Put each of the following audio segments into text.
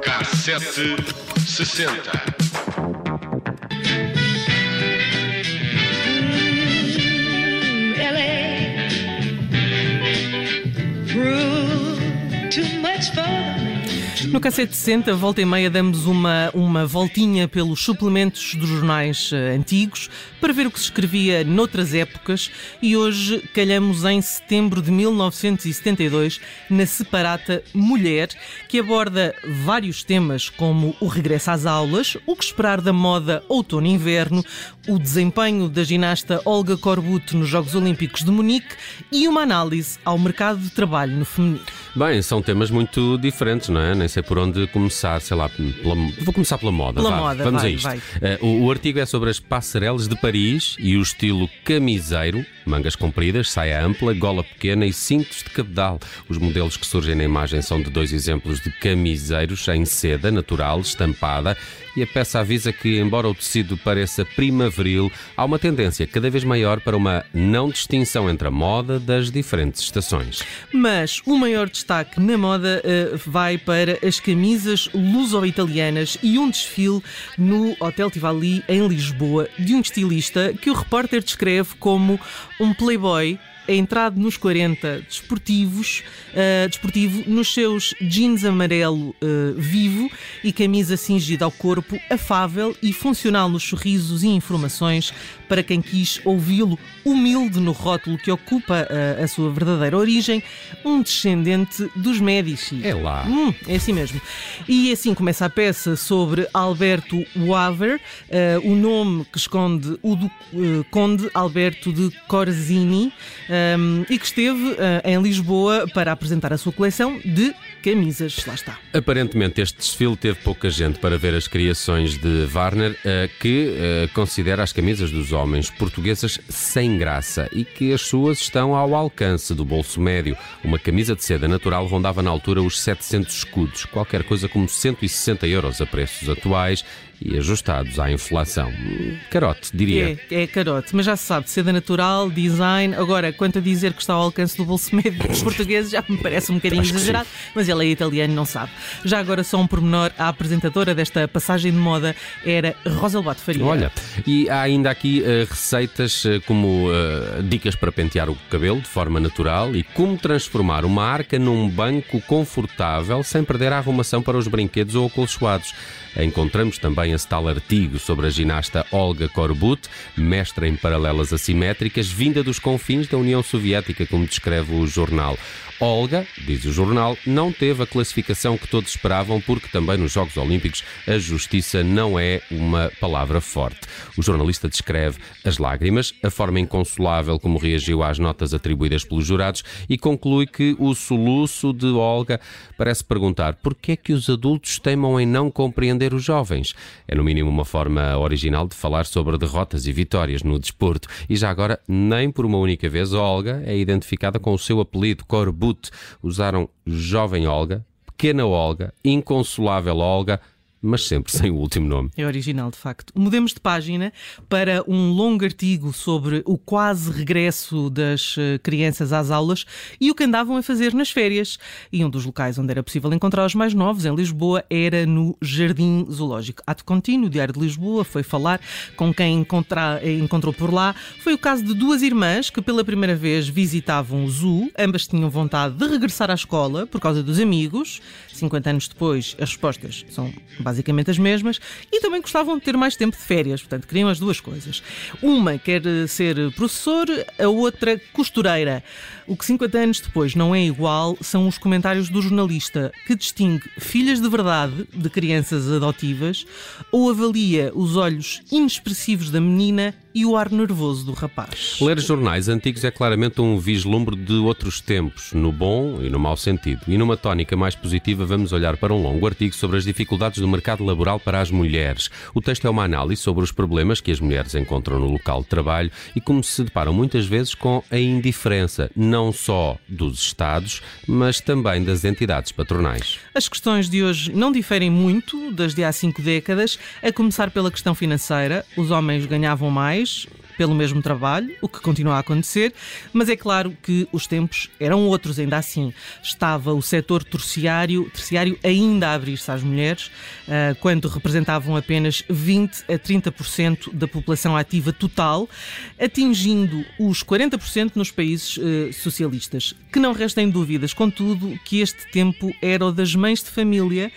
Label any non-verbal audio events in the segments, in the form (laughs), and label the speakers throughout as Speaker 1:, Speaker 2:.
Speaker 1: Cassete sessenta.
Speaker 2: No Cacete 60, volta e meia, damos uma, uma voltinha pelos suplementos dos jornais uh, antigos para ver o que se escrevia noutras épocas e hoje calhamos em setembro de 1972 na separata Mulher, que aborda vários temas como o regresso às aulas, o que esperar da moda outono-inverno, o desempenho da ginasta Olga Korbut nos Jogos Olímpicos de Munique e uma análise ao mercado de trabalho no feminino.
Speaker 3: Bem, são temas muito diferentes, não é? Nem sei por onde começar, sei lá, pela... vou começar pela moda.
Speaker 2: Pela
Speaker 3: vá,
Speaker 2: moda,
Speaker 3: vamos
Speaker 2: vai,
Speaker 3: a isto. Uh, o, o artigo é sobre as passarelas de Paris e o estilo camiseiro, mangas compridas, saia ampla, gola pequena e cintos de cabedal. Os modelos que surgem na imagem são de dois exemplos de camiseiros em seda natural, estampada, e a peça avisa que, embora o tecido pareça primaveril, há uma tendência cada vez maior para uma não distinção entre a moda das diferentes estações.
Speaker 2: Mas o maior destaque na moda uh, vai para as camisas luso-italianas e um desfile no Hotel Tivoli, em Lisboa, de um estilista que o repórter descreve como um playboy entrado nos 40 desportivos, uh, desportivo, nos seus jeans amarelo uh, vivo e camisa cingida ao corpo, afável e funcional nos sorrisos e informações para quem quis ouvi-lo, humilde no rótulo que ocupa uh, a sua verdadeira origem, um descendente dos Médici.
Speaker 3: É lá.
Speaker 2: Hum, é assim mesmo. E assim começa a peça sobre Alberto Waver, o nome que esconde o do, Conde Alberto de Corzini, um, e que esteve uh, em Lisboa para apresentar a sua coleção de camisas. Lá está.
Speaker 3: Aparentemente, este desfile teve pouca gente para ver as criações de Warner, que considera as camisas dos homens portuguesas sem graça e que as suas estão ao alcance do bolso médio. Uma camisa de seda natural rondava na altura os 700 escudos, qualquer coisa como 160 euros a preços atuais e ajustados à inflação. Carote, diria.
Speaker 2: É, é carote, mas já se sabe, seda natural, design. Agora, quanto a dizer que está ao alcance do bolso médio dos (laughs) portugueses, já me parece um bocadinho exagerado, mas ele é italiano, não sabe. Já agora, só um pormenor: a apresentadora desta passagem de moda era Rosa Lobato Faria.
Speaker 3: Olha, e há ainda aqui uh, receitas uh, como uh, dicas para pentear o cabelo de forma natural e como transformar uma arca num banco confortável sem perder a arrumação para os brinquedos ou acolchoados. Encontramos também esse tal artigo sobre a ginasta Olga Korbut, mestra em paralelas assimétricas, vinda dos confins da União Soviética, como descreve o jornal. Olga, diz o jornal, não teve a classificação que todos esperavam, porque também nos Jogos Olímpicos a justiça não é uma palavra forte. O jornalista descreve as lágrimas, a forma inconsolável como reagiu às notas atribuídas pelos jurados e conclui que o soluço de Olga parece perguntar por que é que os adultos teimam em não compreender os jovens. É no mínimo uma forma original de falar sobre derrotas e vitórias no desporto. E já agora, nem por uma única vez, Olga é identificada com o seu apelido Corbu usaram Jovem Olga, Pequena Olga, Inconsolável Olga, mas sempre sem o último nome.
Speaker 2: É original, de facto. Mudemos de página para um longo artigo sobre o quase regresso das eh, crianças às aulas e o que andavam a fazer nas férias. E um dos locais onde era possível encontrar os mais novos, em Lisboa, era no Jardim Zoológico. Ato contínuo, o Diário de Lisboa foi falar com quem encontra, encontrou por lá. Foi o caso de duas irmãs que pela primeira vez visitavam o zoo. Ambas tinham vontade de regressar à escola por causa dos amigos. 50 anos depois, as respostas são basicamente as mesmas, e também gostavam de ter mais tempo de férias, portanto, queriam as duas coisas. Uma quer ser professor, a outra costureira. O que 50 anos depois não é igual são os comentários do jornalista que distingue filhas de verdade de crianças adotivas ou avalia os olhos inexpressivos da menina e o ar nervoso do rapaz.
Speaker 3: Ler jornais antigos é claramente um vislumbre de outros tempos, no bom e no mau sentido. E numa tónica mais positiva, vamos olhar para um longo artigo sobre as dificuldades do mercado laboral para as mulheres. O texto é uma análise sobre os problemas que as mulheres encontram no local de trabalho e como se deparam muitas vezes com a indiferença, não só dos Estados, mas também das entidades patronais.
Speaker 2: As questões de hoje não diferem muito das de há cinco décadas, a começar pela questão financeira. Os homens ganhavam mais pelo mesmo trabalho, o que continua a acontecer, mas é claro que os tempos eram outros ainda assim. Estava o setor terciário, terciário ainda a abrir-se às mulheres, uh, quando representavam apenas 20 a 30% da população ativa total, atingindo os 40% nos países uh, socialistas. Que não restem dúvidas, contudo, que este tempo era o das mães de família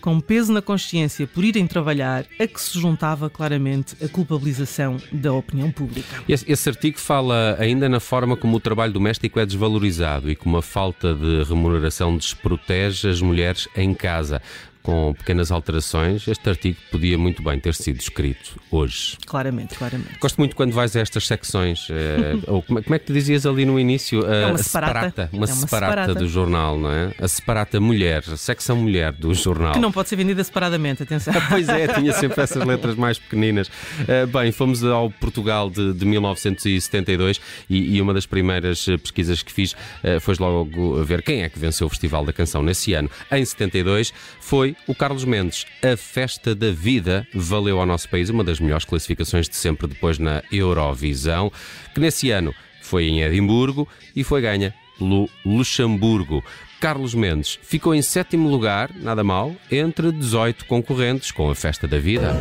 Speaker 2: com peso na consciência por irem trabalhar, a que se juntava claramente a culpabilização da opinião pública.
Speaker 3: Esse, esse, artigo fala ainda na forma como o trabalho doméstico é desvalorizado e como a falta de remuneração desprotege as mulheres em casa com pequenas alterações, este artigo podia muito bem ter sido escrito hoje.
Speaker 2: Claramente, claramente.
Speaker 3: Gosto muito quando vais a estas secções, eh, (laughs) ou como, é que te dizias ali no início?
Speaker 2: É uma separata. separata
Speaker 3: uma, é uma separata, separata, do jornal, não é? A separata mulher, a secção mulher do jornal.
Speaker 2: Que não pode ser vendida separadamente, atenção. (laughs)
Speaker 3: pois é, tinha sempre essas (laughs) letras mais pequeninas. Uh, bem, fomos ao Portugal de, de 1972 e, e, uma das primeiras eh, pesquisas que fiz uh, foi logo ver quem é que venceu o Festival da Canção nesse ano. Em 72 foi o Carlos Mendes. A Festa da Vida valeu ao nosso país uma das melhores classificações de sempre depois na Eurovisão, que nesse ano foi em Edimburgo e foi ganha pelo Luxemburgo. Carlos Mendes ficou em sétimo lugar, nada mal, entre 18 concorrentes com a Festa da Vida.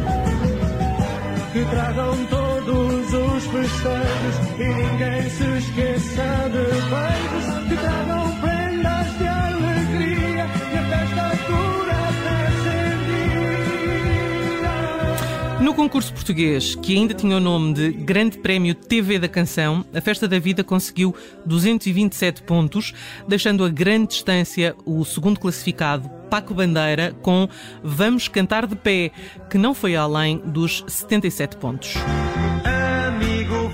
Speaker 2: No concurso português, que ainda tinha o nome de Grande Prémio TV da Canção, a Festa da Vida conseguiu 227 pontos, deixando a grande distância o segundo classificado, Paco Bandeira, com Vamos Cantar de Pé, que não foi além dos 77 pontos. Amigo,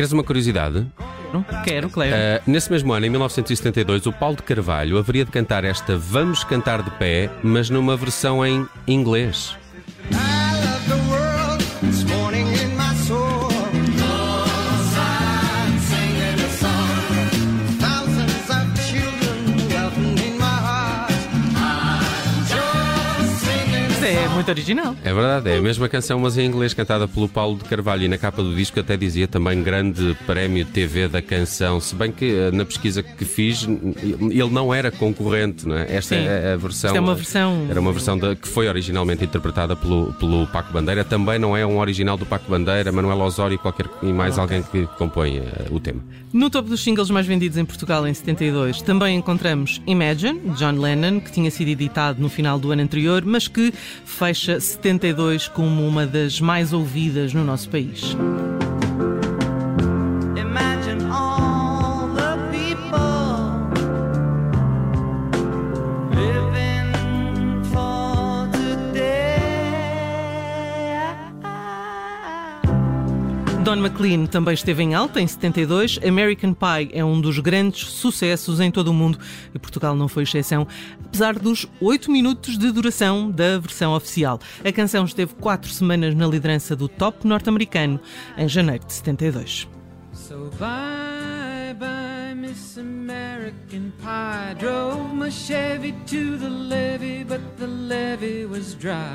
Speaker 3: Queres uma curiosidade?
Speaker 2: Quero, claro.
Speaker 3: Uh, nesse mesmo ano, em 1972, o Paulo de Carvalho haveria de cantar esta Vamos Cantar de Pé, mas numa versão em inglês.
Speaker 2: Muito original.
Speaker 3: É verdade, é a mesma canção, mas em inglês, cantada pelo Paulo de Carvalho. E na capa do disco até dizia também Grande Prémio TV da Canção. Se bem que eh, na pesquisa que fiz, ele não era concorrente, não é? Esta Sim. é a versão. Esta
Speaker 2: é uma versão.
Speaker 3: Era uma versão que foi originalmente interpretada pelo, pelo Paco Bandeira. Também não é um original do Paco Bandeira, Manuel Osório qualquer, e mais okay. alguém que compõe uh, o tema.
Speaker 2: No topo dos singles mais vendidos em Portugal em 72, também encontramos Imagine, John Lennon, que tinha sido editado no final do ano anterior, mas que fez fecha 72 como uma das mais ouvidas no nosso país. Don McLean também esteve em alta em 72. American Pie é um dos grandes sucessos em todo o mundo e Portugal não foi exceção, apesar dos 8 minutos de duração da versão oficial. A canção esteve 4 semanas na liderança do top norte-americano em janeiro de 72. So bye, bye, Miss American Pie. Drove my Chevy to the levee, but the levee was dry.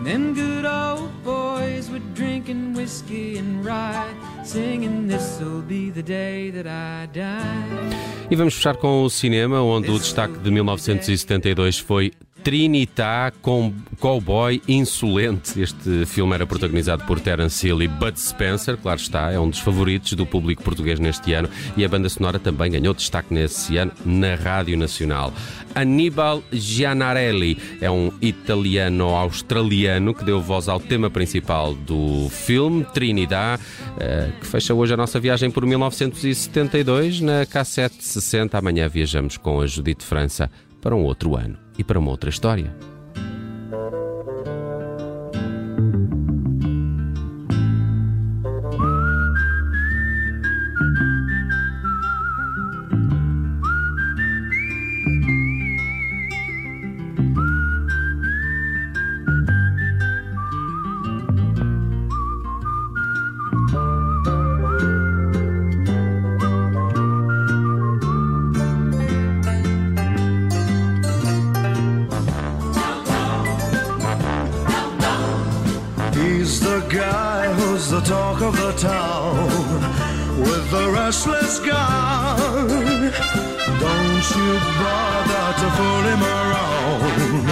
Speaker 2: And them good old boys were drinking whiskey and rye, singing This'll be the day that I die.
Speaker 3: E vamos fechar com o cinema, onde o destaque de 1972 foi Trinitá com Cowboy Insolente. Este filme era protagonizado por Terence Hill e Bud Spencer, claro está, é um dos favoritos do público português neste ano e a banda sonora também ganhou destaque nesse ano na Rádio Nacional. Aníbal Gianarelli é um italiano-australiano que deu voz ao tema principal do filme, Trinidad, eh, que fecha hoje a nossa viagem por 1972 na K760. Amanhã viajamos com a Judite França para um outro ano e para uma outra história.
Speaker 4: Guy. Don't you bother to fool him around.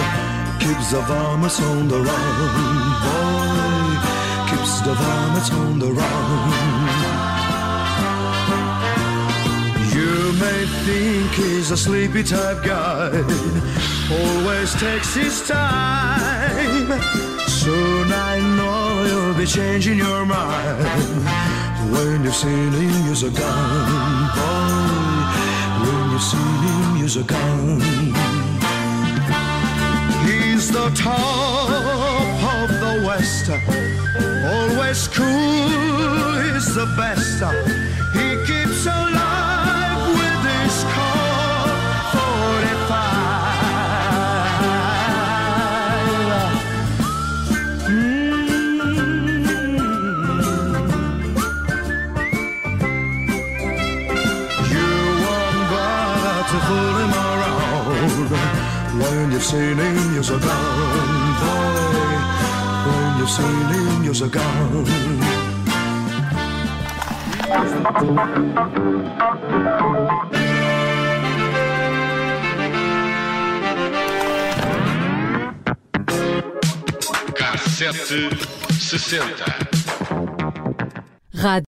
Speaker 4: Keeps the varmints on the run, boy. Keeps the varmints on the run. You may think he's a sleepy type guy, always takes his time. Soon I know you'll be changing your mind when seen him use a gun, boy. When seen him use a gun, he's the top of the West. Always cool, he's the best. He
Speaker 1: Cassete sessenta.
Speaker 5: Rádio